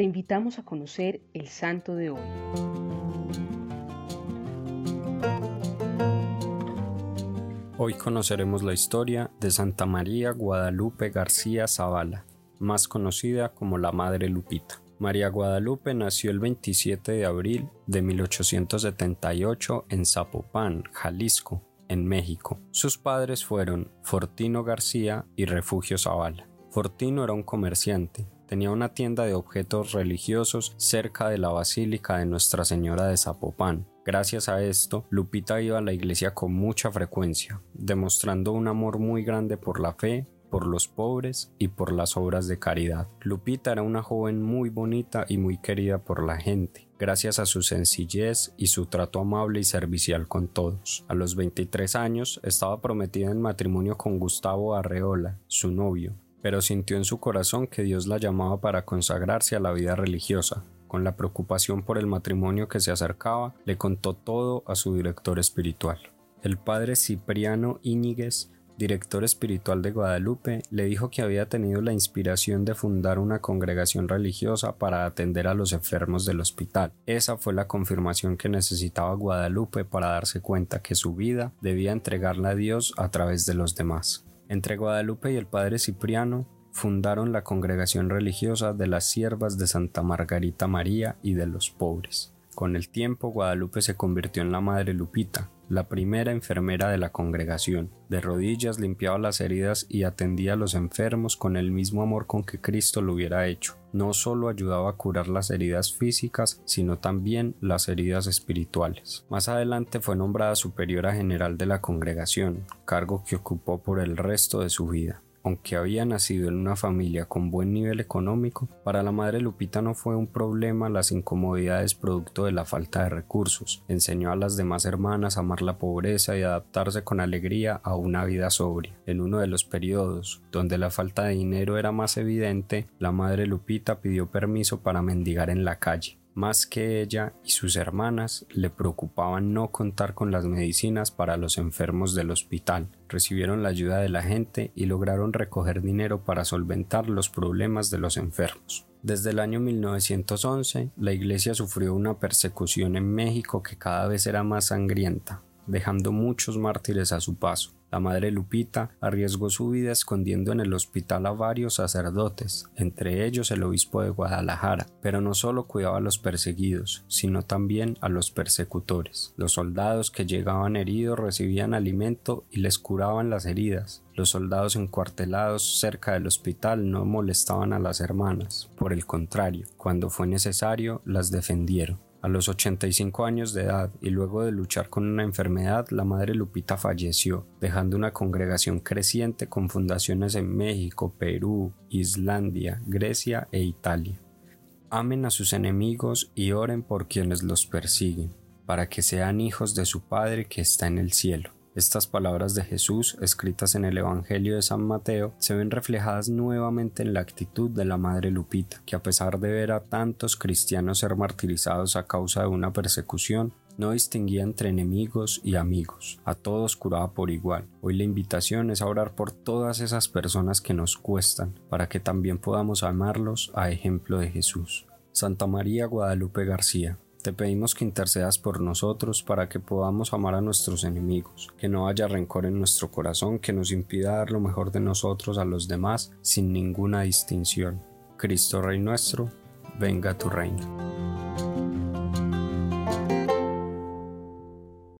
te invitamos a conocer el santo de hoy. Hoy conoceremos la historia de Santa María Guadalupe García Zavala, más conocida como la Madre Lupita. María Guadalupe nació el 27 de abril de 1878 en Zapopan, Jalisco, en México. Sus padres fueron Fortino García y Refugio Zavala. Fortino era un comerciante, tenía una tienda de objetos religiosos cerca de la Basílica de Nuestra Señora de Zapopan. Gracias a esto, Lupita iba a la iglesia con mucha frecuencia, demostrando un amor muy grande por la fe, por los pobres y por las obras de caridad. Lupita era una joven muy bonita y muy querida por la gente, gracias a su sencillez y su trato amable y servicial con todos. A los 23 años estaba prometida en matrimonio con Gustavo Arreola, su novio, pero sintió en su corazón que Dios la llamaba para consagrarse a la vida religiosa. Con la preocupación por el matrimonio que se acercaba, le contó todo a su director espiritual. El padre Cipriano Íñiguez, director espiritual de Guadalupe, le dijo que había tenido la inspiración de fundar una congregación religiosa para atender a los enfermos del hospital. Esa fue la confirmación que necesitaba Guadalupe para darse cuenta que su vida debía entregarla a Dios a través de los demás. Entre Guadalupe y el padre Cipriano fundaron la congregación religiosa de las siervas de Santa Margarita María y de los pobres. Con el tiempo Guadalupe se convirtió en la Madre Lupita, la primera enfermera de la congregación. De rodillas limpiaba las heridas y atendía a los enfermos con el mismo amor con que Cristo lo hubiera hecho. No solo ayudaba a curar las heridas físicas, sino también las heridas espirituales. Más adelante fue nombrada superiora general de la congregación, cargo que ocupó por el resto de su vida. Aunque había nacido en una familia con buen nivel económico, para la madre Lupita no fue un problema las incomodidades producto de la falta de recursos. Enseñó a las demás hermanas a amar la pobreza y adaptarse con alegría a una vida sobria. En uno de los periodos donde la falta de dinero era más evidente, la madre Lupita pidió permiso para mendigar en la calle. Más que ella y sus hermanas le preocupaban no contar con las medicinas para los enfermos del hospital. Recibieron la ayuda de la gente y lograron recoger dinero para solventar los problemas de los enfermos. Desde el año 1911, la iglesia sufrió una persecución en México que cada vez era más sangrienta, dejando muchos mártires a su paso. La madre Lupita arriesgó su vida escondiendo en el hospital a varios sacerdotes, entre ellos el obispo de Guadalajara, pero no solo cuidaba a los perseguidos, sino también a los persecutores. Los soldados que llegaban heridos recibían alimento y les curaban las heridas. Los soldados encuartelados cerca del hospital no molestaban a las hermanas, por el contrario, cuando fue necesario las defendieron. A los 85 años de edad y luego de luchar con una enfermedad, la madre Lupita falleció, dejando una congregación creciente con fundaciones en México, Perú, Islandia, Grecia e Italia. Amen a sus enemigos y oren por quienes los persiguen, para que sean hijos de su Padre que está en el cielo. Estas palabras de Jesús, escritas en el Evangelio de San Mateo, se ven reflejadas nuevamente en la actitud de la Madre Lupita, que a pesar de ver a tantos cristianos ser martirizados a causa de una persecución, no distinguía entre enemigos y amigos, a todos curaba por igual. Hoy la invitación es a orar por todas esas personas que nos cuestan, para que también podamos amarlos a ejemplo de Jesús. Santa María Guadalupe García, te pedimos que intercedas por nosotros para que podamos amar a nuestros enemigos, que no haya rencor en nuestro corazón que nos impida dar lo mejor de nosotros a los demás sin ninguna distinción. Cristo Rey nuestro, venga tu reino.